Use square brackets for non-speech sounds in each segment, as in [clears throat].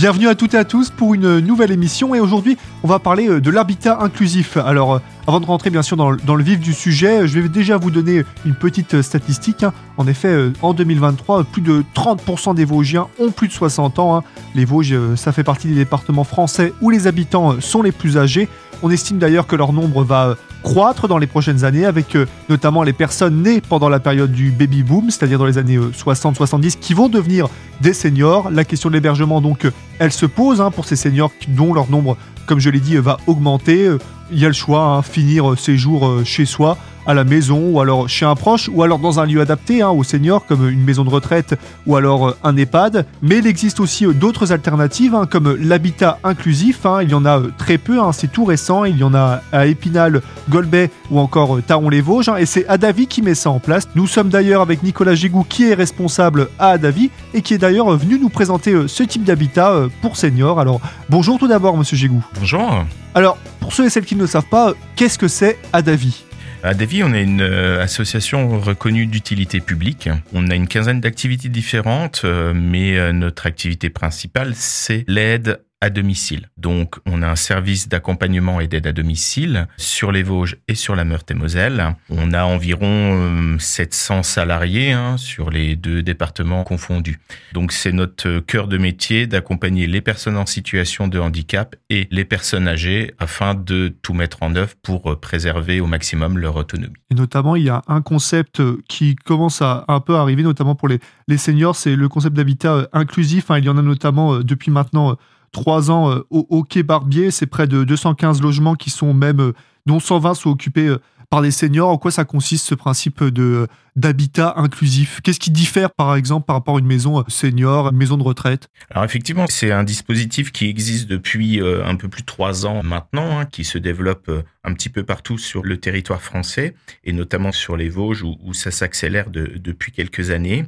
Bienvenue à toutes et à tous pour une nouvelle émission et aujourd'hui on va parler euh, de l'habitat inclusif. Alors euh, avant de rentrer bien sûr dans le, vif du sujet, je vais déjà vous donner une petite statistique. Hein. En effet, euh, en 2023, plus de 30% des Vosgiens ont plus de 60 ans. Hein. Les Vosges, ça fait partie des départements français où les habitants sont les plus âgés. On estime d'ailleurs que leur nombre va croître dans les prochaines années avec notamment les personnes nées pendant la période du baby boom, c'est-à-dire dans les années 60-70, qui vont devenir des seniors. La question de l'hébergement, donc, elle se pose hein, pour ces seniors dont leur nombre, comme je l'ai dit, va augmenter. Il y a le choix, hein, finir ses jours euh, chez soi à la maison ou alors chez un proche ou alors dans un lieu adapté hein, aux seniors comme une maison de retraite ou alors euh, un EHPAD. Mais il existe aussi euh, d'autres alternatives hein, comme l'habitat inclusif. Hein. il y en a euh, très peu, c'est tout récent. Il y en a à Épinal, Golbet ou encore Taron-les-Vosges. et c'est Adavi qui met ça en place. Nous sommes d'ailleurs avec Nicolas Gégou qui est responsable à Adavi et qui est d'ailleurs venu nous présenter ce type d'habitat pour seniors. Alors bonjour tout d'abord monsieur Gégou. Bonjour. Alors pour ceux et celles qui ne le savent pas, qu'est-ce que c'est Adavi? À Davy, on est une euh, association reconnue d'utilité publique. On a une quinzaine d'activités différentes, euh, mais euh, notre activité principale, c'est l'aide à domicile. Donc, on a un service d'accompagnement et d'aide à domicile sur les Vosges et sur la Meurthe-et-Moselle. On a environ 700 euh, salariés hein, sur les deux départements confondus. Donc, c'est notre cœur de métier d'accompagner les personnes en situation de handicap et les personnes âgées afin de tout mettre en œuvre pour préserver au maximum leur autonomie. Et notamment, il y a un concept qui commence à un peu arriver, notamment pour les, les seniors, c'est le concept d'habitat inclusif. il y en a notamment euh, depuis maintenant trois ans euh, au, Quai Barbier. C'est près de 215 logements qui sont même, euh, dont 120 sont occupés euh, par des seniors. En quoi ça consiste ce principe de d'habitat inclusif? Qu'est-ce qui diffère par exemple par rapport à une maison senior, une maison de retraite? Alors effectivement, c'est un dispositif qui existe depuis un peu plus de trois ans maintenant, hein, qui se développe un petit peu partout sur le territoire français et notamment sur les Vosges où, ça s'accélère depuis quelques années.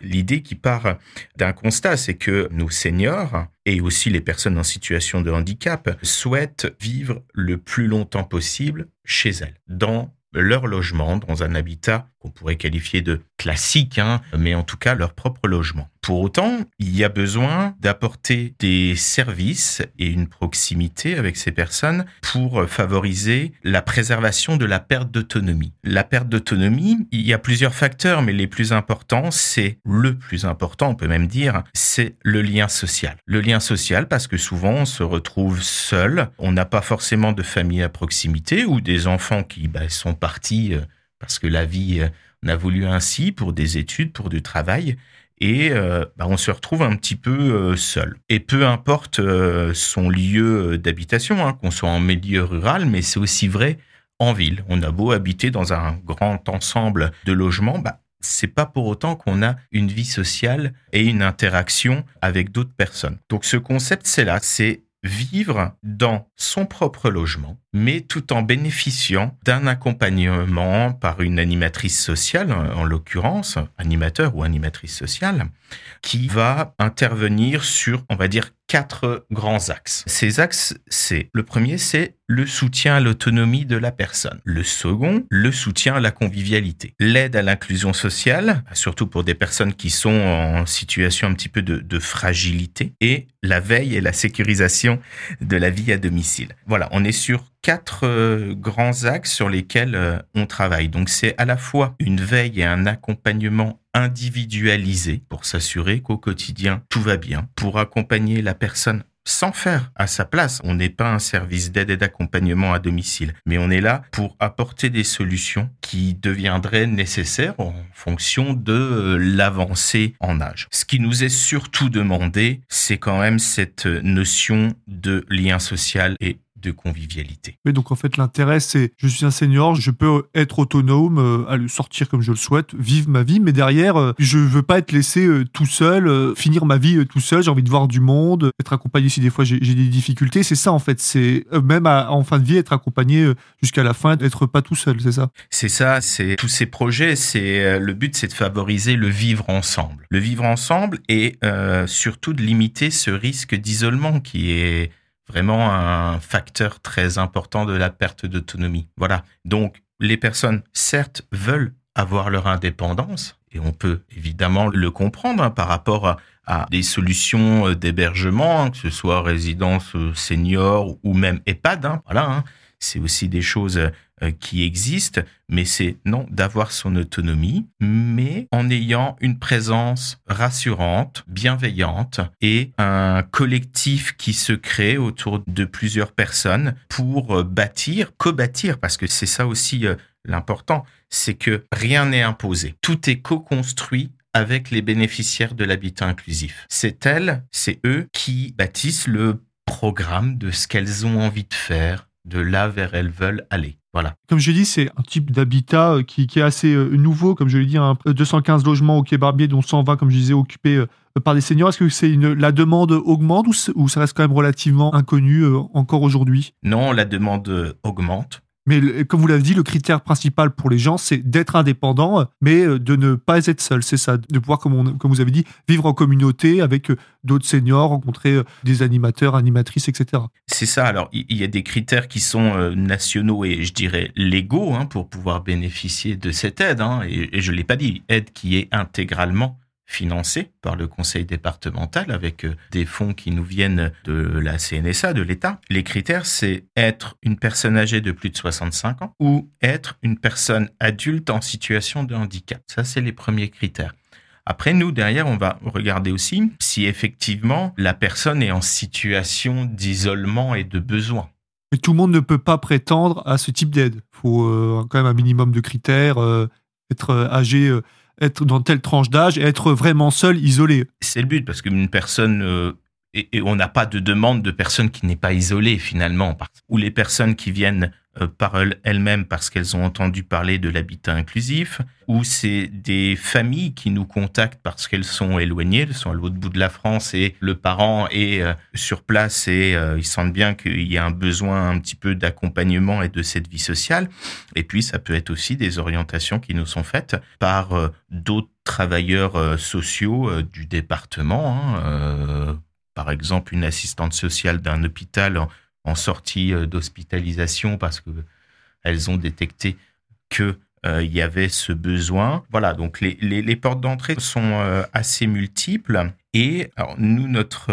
L'idée qui part d'un constat, c'est que nos seniors et aussi les personnes en situation de handicap souhaitent vivre le plus longtemps possible chez elles, dans leur logement, dans un habitat qu'on pourrait qualifier de classique, hein, mais en tout cas leur propre logement. Pour autant, il y a besoin d'apporter des services et une proximité avec ces personnes pour favoriser la préservation de la perte d'autonomie. La perte d'autonomie, il y a plusieurs facteurs, mais les plus importants, c'est le plus important, on peut même dire, c'est le lien social. Le lien social parce que souvent on se retrouve seul, on n'a pas forcément de famille à proximité ou des enfants qui bah, sont partis euh, parce que la vie euh, a voulu ainsi pour des études, pour du travail et euh, bah, on se retrouve un petit peu euh, seul. Et peu importe son lieu d'habitation, hein, qu'on soit en milieu rural, mais c'est aussi vrai en ville. On a beau habiter dans un grand ensemble de logements, bah, c'est pas pour autant qu'on a une vie sociale et une interaction avec d'autres personnes. Donc ce concept, c'est là, c'est vivre dans son propre logement, mais tout en bénéficiant d'un accompagnement par une animatrice sociale, en l'occurrence, animateur ou animatrice sociale, qui va intervenir sur, on va dire, quatre grands axes. Ces axes, c'est le premier, c'est le soutien à l'autonomie de la personne. Le second, le soutien à la convivialité. L'aide à l'inclusion sociale, surtout pour des personnes qui sont en situation un petit peu de, fragilité. Et la veille et la sécurisation de la vie à domicile. Voilà, on est sur quatre euh, grands axes sur lesquels euh, on travaille. Donc c'est à la fois une veille et un accompagnement individualisé pour s'assurer qu'au quotidien tout va bien, pour accompagner la personne sans faire à sa place. On n'est pas un service d'aide et d'accompagnement à domicile, mais on est là pour apporter des solutions qui deviendraient nécessaires en fonction de euh, l'avancée en âge. Ce qui nous est surtout demandé, c'est quand même cette notion de lien social et de convivialité. Donc en fait l'intérêt c'est je suis un senior, je peux être autonome, euh, aller sortir comme je le souhaite, vivre ma vie, mais derrière euh, je veux pas être laissé euh, tout seul, finir ma vie tout seul, j'ai envie de voir du monde, être accompagné si des fois j'ai des difficultés, c'est ça en fait, c'est même en fin de vie être accompagné jusqu'à la fin, être pas tout seul, c'est ça. C'est ça, c'est tous ces projets, c'est le but c'est de favoriser le vivre ensemble, le vivre ensemble et surtout de limiter ce risque d'isolement qui est vraiment un facteur très important de la perte d'autonomie. Voilà. Donc, les personnes, certes, veulent avoir leur indépendance Et on peut évidemment le comprendre hein, par rapport à, des solutions euh, d'hébergement, hein, que ce soit résidence euh, senior ou même EHPAD. Hein. voilà, c'est aussi des choses euh, qui existent, mais c'est non d'avoir son autonomie, mais en ayant une présence rassurante, bienveillante et un collectif qui se crée autour de plusieurs personnes pour bâtir, co-bâtir, parce que c'est ça aussi l'important, c'est que rien n'est imposé. Tout est co-construit avec les bénéficiaires de l'habitat inclusif. C'est elles, c'est eux qui bâtissent le programme de ce qu'elles ont envie de faire, de là vers elles veulent aller. Voilà. Comme je l'ai dit, c'est un type d'habitat euh, qui, est assez euh, nouveau. Comme je l'ai dit, 215 logements au Quai Barbier, dont 120, comme je disais, occupés euh, par des seniors. Est-ce que c'est une, la demande augmente ou, ça reste quand même relativement inconnu encore aujourd'hui? Non, la demande augmente. Mais comme vous l'avez dit, le critère principal pour les gens, c'est d'être indépendant, mais euh, de ne pas être seul. C'est ça, de pouvoir, comme, vous avez dit, vivre en communauté avec euh, d'autres seniors, rencontrer euh, des animateurs, animatrices, etc. C'est ça. Alors, il y a des critères qui sont nationaux et je dirais légaux hein, pour pouvoir bénéficier de cette aide. Hein, et, et je l'ai pas dit, aide qui est intégralement financé par le conseil départemental avec euh, des fonds qui nous viennent de la CNSA, de l'État. Les critères, c'est être une personne âgée de plus de 65 ans ou être une personne adulte en situation de handicap. Ça, c'est les premiers critères. Après, nous, derrière, on va regarder aussi si effectivement la personne est en situation d'isolement et de besoin. Mais tout le monde ne peut pas prétendre à ce type d'aide. Il faut euh, quand même un minimum de critères, euh, être âgé être dans telle tranche d'âge et être vraiment seul, isolé. C'est le but, parce qu'une personne, euh, et, on n'a pas de demande de personne qui n'est pas isolée finalement, ou les personnes qui viennent par elles-mêmes parce qu'elles ont entendu parler de l'habitat inclusif, ou c'est des familles qui nous contactent parce qu'elles sont éloignées, elles sont à l'autre bout de la France et le parent est euh, sur place et euh, ils sentent bien qu'il y a un besoin un petit peu d'accompagnement et de cette vie sociale. Et puis ça peut être aussi des orientations qui nous sont faites par d'autres travailleurs sociaux du département. Hein, par exemple, une assistante sociale d'un hôpital en sortie euh, d'hospitalisation parce que elles ont détecté que euh, y avait ce besoin. Voilà, donc les, les, portes d'entrée sont euh, assez multiples. Et alors, nous, notre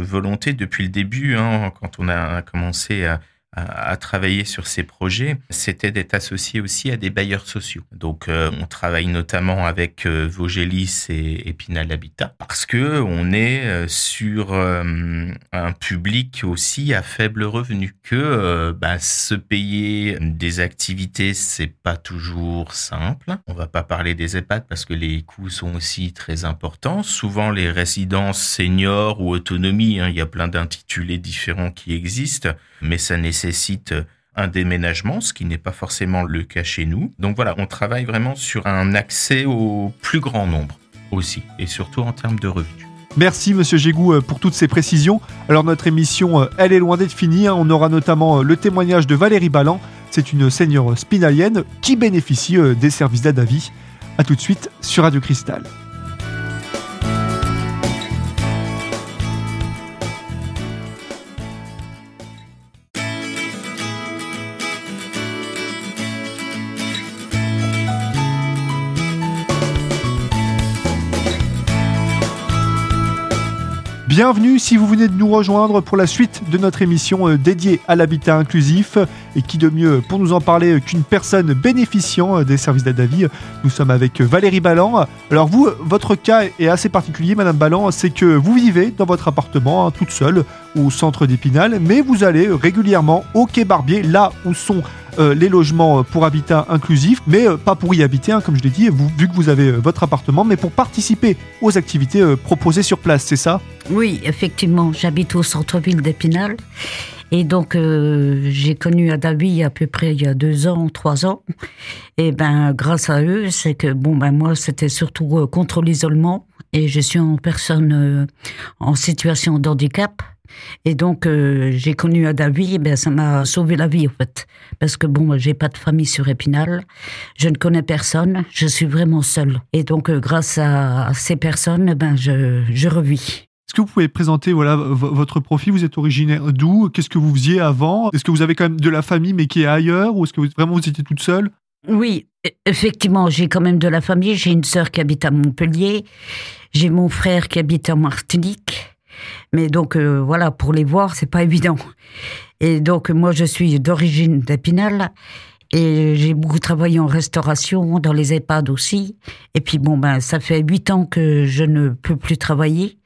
volonté depuis le début, hein, quand on a commencé à, à, travailler sur ces projets, c'était d'être associé aussi à des bailleurs sociaux. Donc, euh, on travaille notamment avec euh, Vogélis et Épinal Habitat parce que on est euh, sur un public aussi à faible revenu. Que bah, se payer des activités, c'est pas toujours simple. On va pas parler des EHPAD parce que les coûts sont aussi très importants. Souvent, les résidences seniors ou autonomie, hein, il y a plein d'intitulés différents qui existent, mais ça nécessite nécessite un déménagement, ce qui n'est pas forcément le cas chez nous. Donc voilà, on travaille vraiment sur un accès au plus grand nombre aussi, et surtout en termes de revenus. Merci Monsieur Gégou euh, pour toutes ces précisions. Alors notre émission, euh, elle est loin d'être finie. Hein. On aura notamment euh, le témoignage de Valérie Ballan. C'est une seigneur spinalienne qui bénéficie des services vie. A tout de suite sur Radio Cristal. Bienvenue si vous venez de nous rejoindre pour la suite de notre émission euh, dédiée à l'habitat inclusif. Et qui de mieux pour nous en parler qu'une personne bénéficiant euh, des services d'aide Nous sommes avec Valérie Ballan. Alors vous, votre cas est assez particulier, Madame Ballan, c'est que vous vivez dans votre appartement hein, toute seule au centre d'Épinal, mais vous allez régulièrement au Quai Barbier, là où sont euh, les logements pour habitat inclusif, mais pas pour y habiter, hein, comme je l'ai dit, vu que vous avez votre appartement, mais pour participer aux activités proposées sur place, c'est ça? Oui, effectivement, j'habite au centre-ville d'Épinal. Et donc, euh, j'ai connu Adawi à peu près il y a deux ans, trois ans. Et ben, grâce à eux, c'est que, bon, ben, moi, c'était surtout euh, contre l'isolement. Et je suis en personne euh, en situation de handicap. Et donc, j'ai connu Adawi, et ben, ça m'a sauvé la vie, en fait. Parce que, bon, j'ai pas de famille sur Épinal. Je ne connais personne. Je suis vraiment seule. Et donc, grâce à ces personnes, ben, je, je revis. Est-ce que vous pouvez présenter voilà, votre profil? Vous êtes originaire d'où? Qu'est-ce que vous faisiez avant? Est-ce que vous avez quand même de la famille mais qui est ailleurs? Ou est-ce que vous, vraiment vous étiez toute seule? Oui, e- effectivement, j'ai quand même de la famille. J'ai une sœur qui habite à Montpellier. J'ai mon frère qui habite en Martinique. Mais donc, euh, voilà, pour les voir, c'est pas [laughs] évident. Et donc, moi, je suis d'origine d'Épinal. Et j'ai beaucoup travaillé en restauration, dans les EHPAD aussi. Et puis bon, ben, ça fait huit ans que je ne peux plus travailler.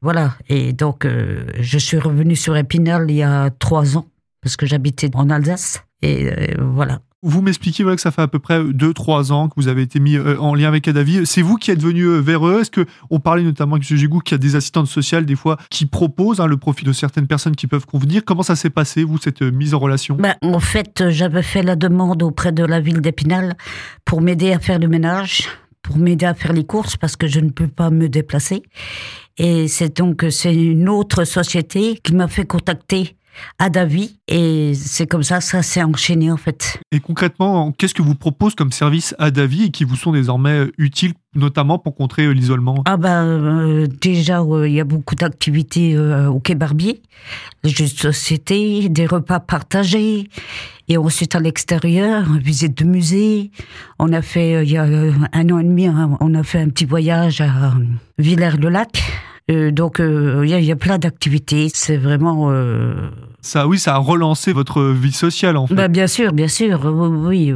Voilà. Et donc, euh, je suis revenue sur Épinal il y a trois ans, parce que j'habitais en Alsace. Et euh, voilà. Vous m'expliquez voilà, que ça fait à peu près 2-3 ans que vous avez été mis euh, en lien avec Adavi. C'est vous qui êtes venu euh, vers eux Est-ce que on parlait notamment avec M. Gégou qu'il y a des assistantes sociales des fois qui proposent hein, le profit de certaines personnes qui peuvent convenir Comment ça s'est passé, vous, cette euh, mise en relation? Ben, En fait, j'avais fait la demande auprès de la ville d'Épinal pour m'aider à faire le ménage, pour m'aider à faire les courses parce que je ne peux pas me déplacer. Et c'est donc c'est une autre société qui m'a fait contacter à Davy et c'est comme ça ça s'est enchaîné en fait. Et concrètement, qu'est-ce que vous propose comme service à Davy et qui vous sont désormais euh, utiles notamment pour contrer euh, l'isolement? Ah ben euh, déjà il y a beaucoup d'activités au Quai Barbier, des jeux de société, des repas partagés et ensuite à l'extérieur, visite de musée. On a fait il y a un an et demi, hein, on a fait un petit voyage à Villers-le-Lac. Euh, donc il y, a, y, a plein d'activités. C'est vraiment. Euh... Ça, oui, ça a relancé votre vie sociale en fait. Bah, bien sûr, bien sûr. Oui,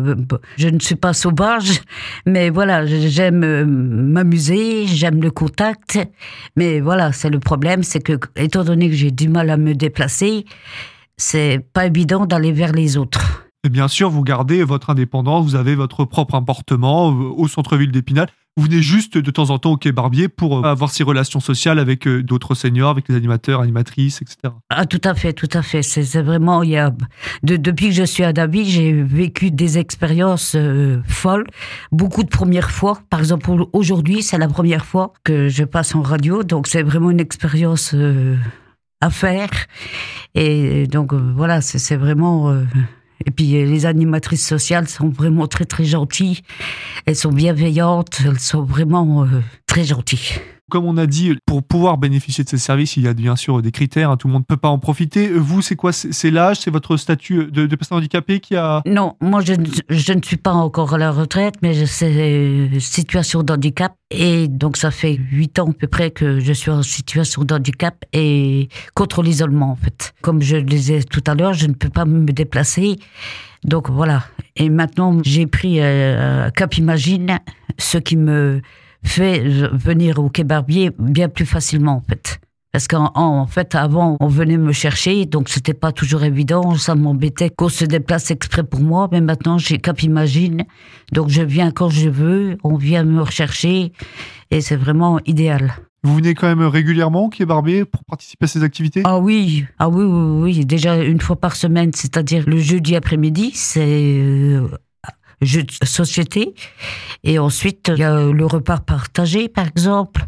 je ne suis pas sauvage, [laughs] mais voilà, j'aime m'amuser, j'aime le contact. Mais voilà, c'est le problème, c'est que étant donné que j'ai du mal à me déplacer, c'est pas évident d'aller vers les autres. Et bien sûr, vous gardez votre indépendance, vous avez votre propre appartement au centre-ville d'Épinal. Vous venez juste de temps en temps au Quai Barbier pour avoir ces relations sociales avec d'autres seniors, avec les animateurs, animatrices, etc. Ah, tout à fait, tout à fait. C'est vraiment, il y a, de, depuis que je suis à Davy, j'ai vécu des expériences euh, folles, beaucoup de premières fois. Par exemple, aujourd'hui, c'est la première fois que je passe en radio, donc c'est vraiment une expérience euh, à faire. Et donc, euh, voilà, c'est vraiment. Et puis les animatrices sociales sont vraiment très très gentilles. Elles sont bienveillantes, elles sont vraiment euh, très gentilles. Comme on a dit, pour pouvoir bénéficier de ces services, il y a bien sûr des critères. Hein, tout le monde ne peut pas en profiter. Vous, c'est quoi? C'est l'âge? C'est votre statut de, personne handicapée qui a Non, moi, je, ne suis pas encore à la retraite, mais c'est situation d'handicap. Et donc, ça fait huit ans à peu près que je suis en situation d'handicap et contre l'isolement, en fait. Comme je le disais tout à l'heure, je ne peux pas me déplacer. Donc, voilà. Et maintenant, j'ai pris euh, Cap Imagine, ce qui me fait venir au Quai Barbier bien plus facilement en fait. Parce qu'en en fait, avant, on venait me chercher, donc c'était pas toujours évident. Ça m'embêtait qu'on se déplace exprès pour moi, mais maintenant j'ai Cap Imagine, donc je viens quand je veux, on vient me rechercher, et c'est vraiment idéal. Vous venez quand même régulièrement au Quai Barbier pour participer à ces activités? Ah oui, ah oui, oui, oui, déjà une fois par semaine, c'est-à-dire le jeudi après-midi, c'est jeux de société. Et ensuite, il y a le repas partagé, par exemple.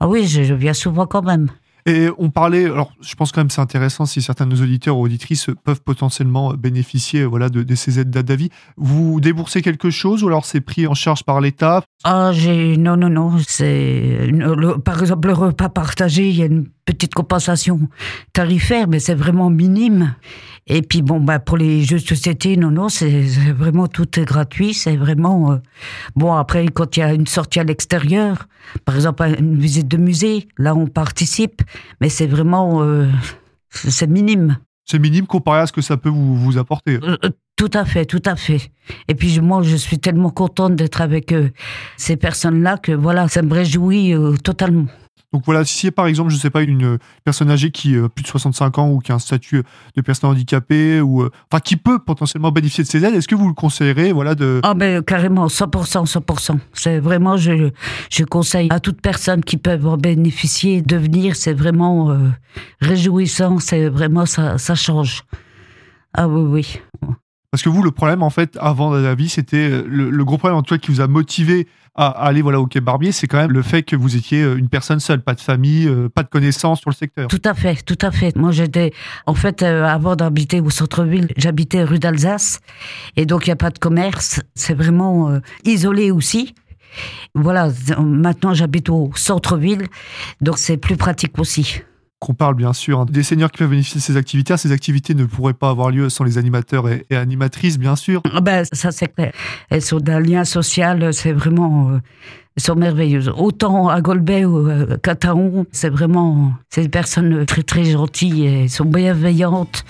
Ah oui, je, je viens souvent quand même. Et on parlait, alors je pense quand même c'est intéressant si certains de nos auditeurs ou auditrices peuvent potentiellement bénéficier voilà, de, de ces aides d'ADAVI. Vous déboursez quelque chose ou alors c'est pris en charge par l'État? Ah, j'ai. Non, non, non. C'est. Par exemple, le repas partagé, il y a une petite compensation tarifaire, mais c'est vraiment minime. Et puis bon, bah pour les jeux de société, non, non, c'est vraiment tout est gratuit. C'est vraiment euh... bon. Après, quand il y a une sortie à l'extérieur, par exemple une visite de musée, là on participe, mais c'est vraiment euh... c'est minime. C'est minime comparé à ce que ça peut vous, vous apporter. Euh, tout à fait, tout à fait. Et puis moi, je suis tellement contente d'être avec ces personnes-là que voilà, ça me réjouit totalement. Donc voilà, si par exemple, je ne sais pas, une personne âgée qui a plus de 65 ans ou qui a un statut de personne handicapée ou enfin qui peut potentiellement bénéficier de ces aides, est-ce que vous le conseillerez voilà de Ah ben carrément 100% 100%. C'est vraiment je je conseille à toute personne qui peut en bénéficier de venir, c'est vraiment euh, réjouissant, c'est vraiment ça ça change. Ah oui oui. Parce que vous, le problème, en fait, avant la vie, c'était le, le, gros problème, en tout cas, qui vous a motivé à, aller voilà, au Quai Barbier, c'est quand même le fait que vous étiez une personne seule, pas de famille, pas de connaissances sur le secteur. Tout à fait, tout à fait. Moi, j'étais, en fait, euh, avant d'habiter au centre-ville, j'habitais rue d'Alsace, et donc il n'y a pas de commerce. C'est vraiment euh, isolé aussi. Voilà, maintenant j'habite au centre-ville, donc c'est plus pratique aussi. Qu'on parle bien sûr hein, des seniors qui peuvent bénéficier de ces activités. Ces activités ne pourraient pas avoir lieu sans les animateurs et, animatrices, bien sûr. Ah ben, ça c'est lien social, c'est vraiment... Euh, sont merveilleuses. Autant à Golbet ou à Cataon, c'est vraiment... C'est des personnes très très gentilles et sont bienveillantes.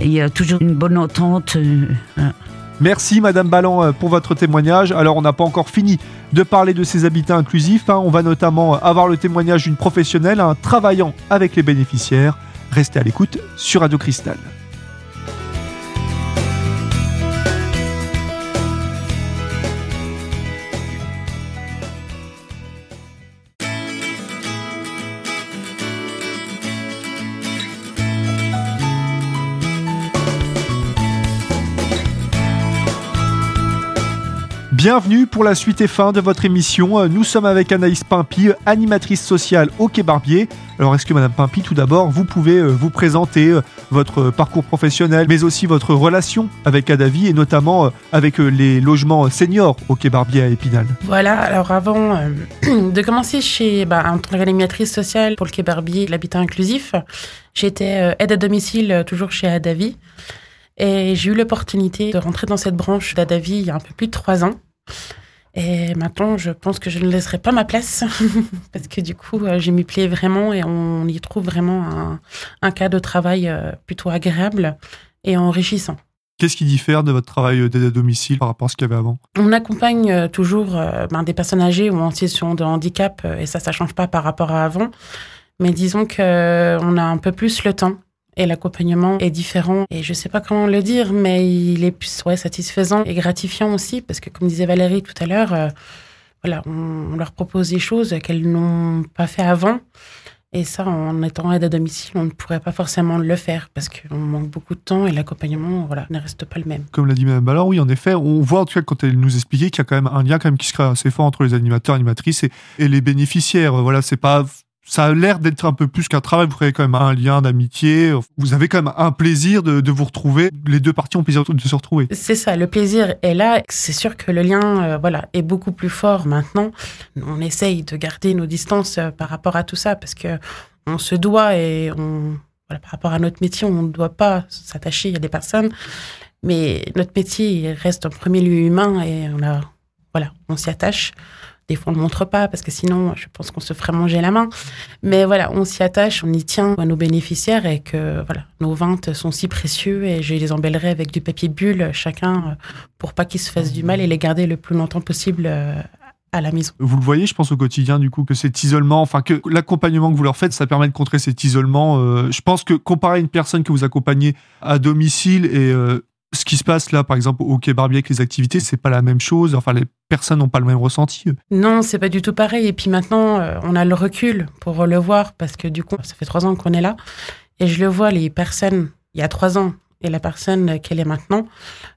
il y a toujours une bonne entente. Euh, hein. Merci Madame Ballan euh, pour votre témoignage. Alors on n'a pas encore fini de parler de ces habitats inclusifs. Hein. On va notamment avoir le témoignage d'une professionnelle hein, travaillant avec les bénéficiaires. Restez à l'écoute sur Radio Cristal. Bienvenue pour la suite et fin de votre émission. Nous sommes avec Anaïs Pimpi, animatrice sociale au Quai Barbier. Alors, est-ce que Madame Pimpi, tout d'abord, vous pouvez euh, vous présenter euh, votre parcours professionnel, mais aussi votre relation avec Adavi et notamment euh, avec les logements seniors au Quai Barbier à Épinal? Voilà, alors avant [clears throat] de commencer chez, bah, en tant qu'animatrice sociale pour le Quai Barbier, l'habitat inclusif, j'étais aide à domicile toujours chez Adavi. Et j'ai eu l'opportunité de rentrer dans cette branche d'Adavi il y a un peu plus de trois ans. Et maintenant, je pense que je ne laisserai pas ma place [laughs] parce que du coup, euh, j'ai m'y plais vraiment et on y trouve vraiment un, un cas de travail euh, plutôt agréable et enrichissant. Qu'est-ce qui diffère de votre travail d'aide à domicile par rapport à ce qu'il y avait avant? On accompagne euh, toujours ben, des personnes âgées ou en situation de handicap et ça, ça change pas par rapport à avant. Mais disons qu'on a un peu plus le temps et l'accompagnement est différent. Et je sais pas comment le dire, mais il est ouais, satisfaisant et gratifiant aussi, parce que comme disait Valérie tout à l'heure, euh, voilà, on, leur propose des choses qu'elles n'ont pas fait avant. Et ça, en étant aide à domicile, on ne pourrait pas forcément le faire parce qu'on manque beaucoup de temps et l'accompagnement voilà, ne reste pas le même. Comme l'a dit Mme Ballard, oui, en effet, on voit en tout cas quand elle nous expliquait qu'il y a quand même un lien quand même qui se crée assez fort entre les animateurs, animatrices et, et les bénéficiaires. Voilà, c'est pas ça a l'air d'être un peu plus qu'un travail. Vous créez quand même un lien d'amitié. Vous avez quand même un plaisir de, de, vous retrouver. Les deux parties ont plaisir de se retrouver. C'est ça, le plaisir est là. C'est sûr que le lien, euh, voilà, est beaucoup plus fort maintenant. On essaye de garder nos distances euh, par rapport à tout ça parce que on se doit et on, voilà, par rapport à notre métier, on ne doit pas s'attacher à des personnes. Mais notre métier reste en premier lieu humain et on a, voilà, on s'y attache. Des fois, on ne montre pas parce que sinon, je pense qu'on se ferait manger la main. Mais voilà, on s'y attache, on y tient à nos bénéficiaires et que voilà, nos ventes sont si précieux et je les embellerai avec du papier bulle chacun euh, pour pas qu'ils se fassent du mal et les garder le plus longtemps possible euh, à la maison. Vous le voyez, je pense au quotidien, du coup, que cet isolement, enfin, que l'accompagnement que vous leur faites, ça permet de contrer cet isolement. Euh, je pense que comparé à une personne que vous accompagnez à domicile et ce qui se passe là, par exemple, au Quai Barbier avec les activités, c'est pas la même chose. Enfin, les personnes n'ont pas le même ressenti. Non, c'est pas du tout pareil. Et puis maintenant, euh, on a le recul pour le voir parce que du coup, ça fait trois ans qu'on est là. Et je le vois, les personnes, il y a trois ans, et la personne qu'elle est maintenant,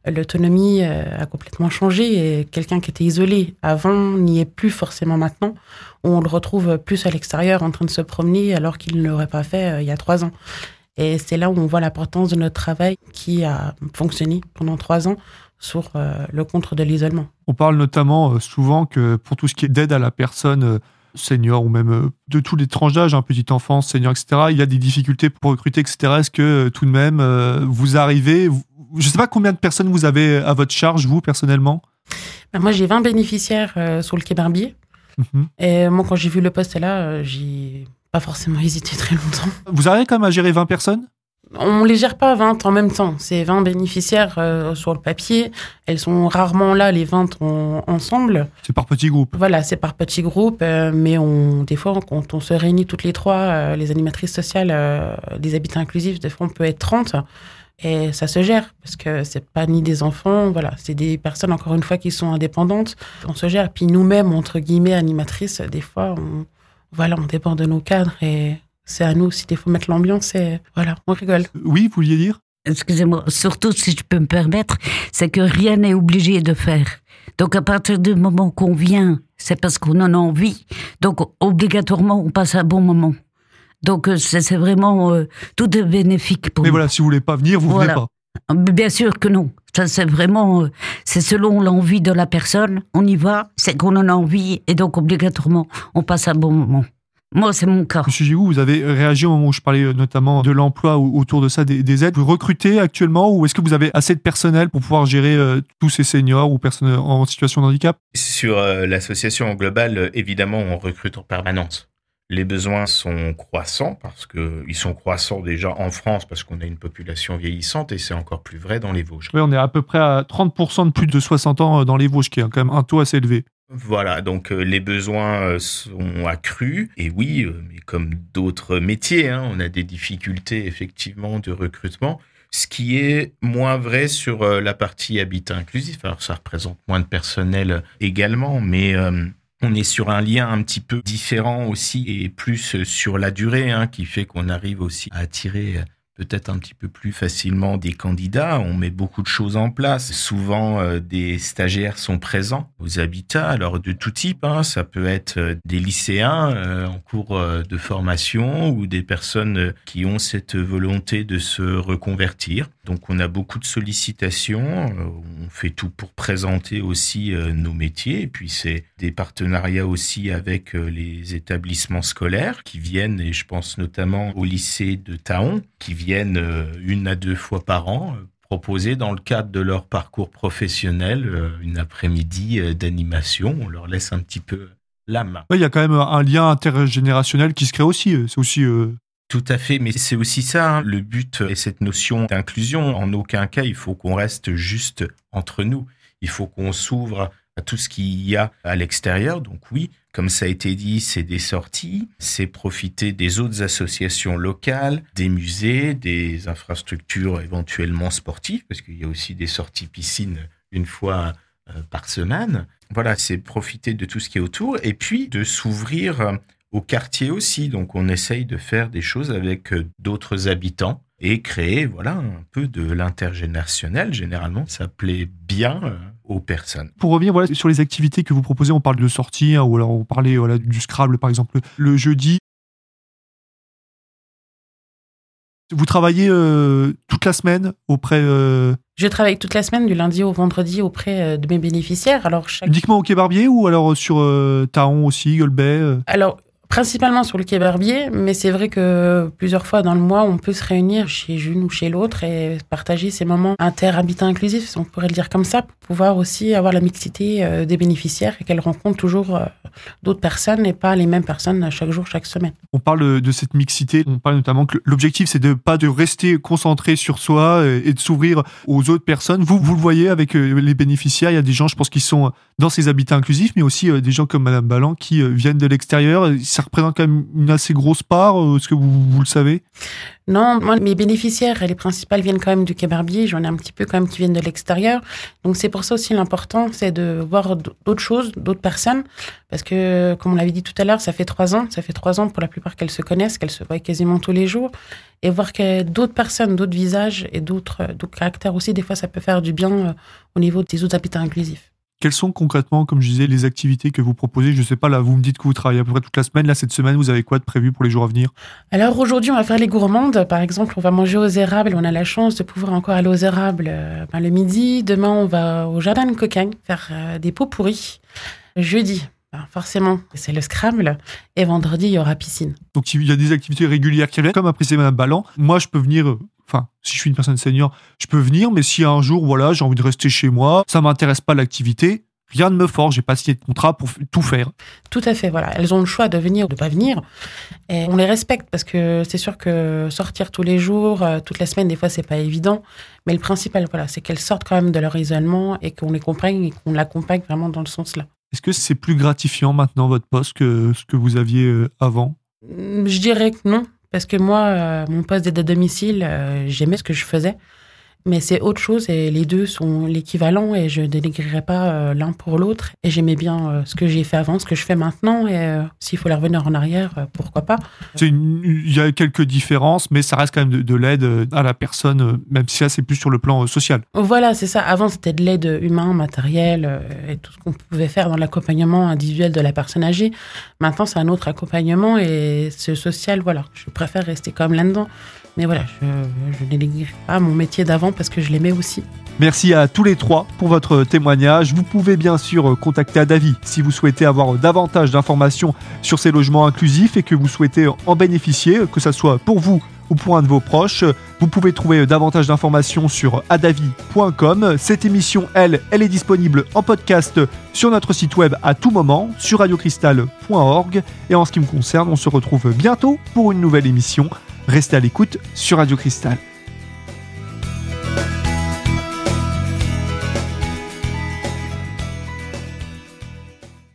l'autonomie euh, a complètement changé. Et quelqu'un qui était isolé avant n'y est plus forcément maintenant. On le retrouve plus à l'extérieur en train de se promener alors qu'il ne l'aurait pas fait euh, il y a trois ans. Et c'est là où on voit l'importance de notre travail qui a fonctionné pendant trois ans sur euh, le contre de l'isolement. On parle notamment euh, souvent que pour tout ce qui est d'aide à la personne euh, senior ou même de tous les tranches d'âge, hein, petite enfance, senior, etc., il y a des difficultés pour recruter, etc. Est-ce que tout de même, vous arrivez, je ne sais pas combien de personnes vous avez à votre charge, vous, personnellement? Ben, Moi, j'ai 20 bénéficiaires sur le quai Barbier. Mhm. Et moi, quand j'ai vu le poste là, j'ai pas forcément hésité très longtemps. Vous arrivez quand même à gérer 20 personnes? On les gère pas 20 en même temps. C'est 20 bénéficiaires euh, sur le papier. Elles sont rarement là, les 20 ensemble. C'est par petits groupes. Voilà, c'est par petits groupes. Euh, mais on, des fois, quand on se réunit toutes les trois, euh, les animatrices sociales des habitats inclusifs, des fois, on peut être 30. Et ça se gère parce que c'est pas ni des enfants, voilà, c'est des personnes encore une fois qui sont indépendantes. On se gère. Puis nous-mêmes, entre guillemets, animatrices, des fois, on, voilà, on dépend de nos cadres et c'est à nous aussi des fois mettre l'ambiance et voilà, on rigole. Oui, vous vouliez dire? Excusez-moi, surtout si je peux me permettre, c'est que rien n'est obligé de faire. Donc à partir du moment qu'on vient, c'est parce qu'on en a envie. Donc obligatoirement, on passe un bon moment. Donc euh, c'est vraiment euh, tout est bénéfique pour Mais voilà, si vous voulez pas venir, vous venez pas. Bien sûr que non. Ça, c'est vraiment, euh, c'est selon l'envie de la personne. On y va, c'est qu'on en a envie et donc obligatoirement, on passe un bon moment. Moi, c'est mon cas. Monsieur Gigou, vous avez réagi au moment où je parlais euh, notamment de l'emploi ou autour de ça, des, des aides. Vous recrutez actuellement ou est-ce que vous avez assez de personnel pour pouvoir gérer euh, tous ces seniors ou personnes en situation de handicap? Sur euh, l'association en global, euh, évidemment, on recrute en permanence. Les besoins sont croissants parce que ils sont croissants déjà en France parce qu'on a une population vieillissante et c'est encore plus vrai dans les Vosges. Oui, on est à peu près à 30% de plus de 60 ans euh, dans les Vosges, qui est quand même un taux assez élevé. Voilà, donc euh, les besoins euh, sont accrus et oui, mais comme d'autres métiers, hein, on a des difficultés effectivement de recrutement. Ce qui est moins vrai sur la partie habitat inclusif. Alors ça représente moins de personnel également, mais euh, on est sur un lien un petit peu différent aussi et plus sur la durée, hein, qui fait qu'on arrive aussi à attirer euh, peut-être un petit peu plus facilement des candidats. On met beaucoup de choses en place. Souvent, euh, des stagiaires sont présents aux habitats, alors de tout type. hein. Ça peut être euh, des lycéens euh, en cours euh, de formation ou des personnes euh, qui ont cette volonté de se reconvertir. Donc, on a beaucoup de sollicitations. Euh, On fait tout pour présenter aussi euh, nos métiers. Et puis, c'est des partenariats aussi avec euh, les établissements scolaires qui viennent, et je pense notamment au lycée de Taon, qui viennent une à deux fois par an proposer dans le cadre de leur parcours professionnel une après-midi d'animation. On leur laisse un petit peu. Ouais, Il y a quand même un lien intergénérationnel qui se crée aussi. C'est aussi Tout à fait, mais c'est aussi ça, hein, le but et cette notion d'inclusion. En aucun cas, il faut qu'on reste juste entre nous. Il faut qu'on s'ouvre à tout ce qu'il y a à l'extérieur. Donc oui, comme ça a été dit, c'est des sorties, c'est profiter des autres associations locales, des musées, des infrastructures éventuellement sportives, parce qu'il y a aussi des sorties piscine une fois euh, par semaine. Voilà, c'est profiter de tout ce qui est autour et puis de s'ouvrir au quartier aussi. Donc on essaye de faire des choses avec euh, d'autres habitants et créer voilà un peu de l'intergénérationnel. Généralement, ça plaît bien euh, aux personnes. Pour revenir voilà, sur les activités que vous proposez, on parle de sortie, hein, ou alors on parlait voilà, du Scrabble par exemple le jeudi. Vous travaillez euh, toute la semaine auprès euh, Je travaille toute la semaine, du lundi au vendredi, auprès de mes bénéficiaires. Alors, chaque... uniquement au Quai Barbier ou alors sur euh, Taon aussi, Golbet euh? Alors, principalement sur le quai Barbier, mais c'est vrai que plusieurs fois dans le mois, on peut se réunir chez l'une ou chez l'autre et partager ces moments inter-habitat inclusifs, si on pourrait le dire comme ça, pour pouvoir aussi avoir la mixité euh, des bénéficiaires et qu'elles rencontrent toujours euh, d'autres personnes et pas les mêmes personnes chaque jour, chaque semaine. On parle de- cette mixité, on parle notamment que l'objectif c'est de pas de rester concentré sur soi et de s'ouvrir aux autres personnes. Vous, vous le voyez avec euh, les bénéficiaires, il y a des gens, je pense, qui sont dans ces habitats inclusifs, mais aussi des gens comme Madame Ballan qui viennent de l'extérieur. Ça représente quand même une assez grosse part, euh, est-ce que vous, le savez? Non, moi, mes bénéficiaires, les principales viennent quand même du quai Barbier. J'en ai un petit peu quand même qui viennent de l'extérieur. Donc, c'est pour ça aussi l'important, c'est de voir d'autres choses, d'autres personnes. Parce que, comme on l'avait dit tout à l'heure, ça fait trois ans. Ça fait trois ans pour la plupart qu'elles se connaissent, qu'elles se voient quasiment tous les jours. Et voir a d'autres personnes, d'autres visages et d'autres euh, caractères aussi, des fois, ça peut faire du bien euh, au niveau des autres habitats inclusifs. Quelles sont concrètement, comme je disais, les activités que vous proposez? Je sais pas, là, vous me dites que vous travaillez à peu près toute la semaine. Là, cette semaine, vous avez quoi de prévu pour les jours à venir? Alors aujourd'hui, on va faire les gourmandes. Par exemple, on va manger aux érables. On a la chance de pouvoir encore aller aux érables euh, ben, le midi. Demain, on va au jardin de cocagne faire euh, des pots pourris. Jeudi, ben, forcément, c'est le Scrabble. Et vendredi, il y aura piscine. Donc, il y a des activités régulières qui viennent. Comme apprécié Madame Ballan, moi, je peux venir. Enfin, si je suis une personne senior, je peux venir, mais si un jour, voilà, j'ai envie de rester chez moi, ça m'intéresse pas l'activité, rien ne me force, j'ai pas signé de contrat pour tout faire. Tout à fait, voilà. Elles ont le choix de venir ou de pas venir. Et on les respecte parce que c'est sûr que sortir tous les jours, euh, toute la semaine, des fois, c'est pas évident. Mais le principal, voilà, c'est qu'elles sortent quand même de leur isolement et qu'on les comprenne et qu'on l'accompagne vraiment dans le sens là. Est-ce que c'est plus gratifiant maintenant votre poste que ce que vous aviez euh, avant? Mm, Je dirais que non, parce que moi, euh, mon poste d'aide à domicile, euh, j'aimais ce que je faisais. Mais c'est autre chose et les deux sont l'équivalent et je ne dénigrerai pas euh, l'un pour l'autre. Et j'aimais bien euh, ce que j'ai fait avant, ce que je fais maintenant. Et euh, s'il faut la revenir en arrière, pourquoi pas. Il y a quelques différences, mais ça reste quand même de, de l'aide à la personne, même si là, c'est plus sur le plan social. Voilà, c'est ça. Avant, c'était de l'aide humain, matérielle euh, et tout ce qu'on pouvait faire dans l'accompagnement individuel de la personne âgée. Maintenant, c'est un autre accompagnement et ce social, voilà. Je préfère rester comme là-dedans. Mais voilà, je, je n'élègue pas mon métier d'avant parce que je l'aimais aussi. Merci à tous les trois pour votre témoignage. Vous pouvez bien sûr contacter Adavi si vous souhaitez avoir davantage d'informations sur ces logements inclusifs et que vous souhaitez en bénéficier, que ce soit pour vous ou pour un de vos proches. Vous pouvez trouver davantage d'informations sur adavi.com. Cette émission, elle, elle est disponible en podcast sur notre site web à tout moment, sur radiocristal.org. Et en ce qui me concerne, on se retrouve bientôt pour une nouvelle émission. Restez à l'écoute sur Radio Cristal.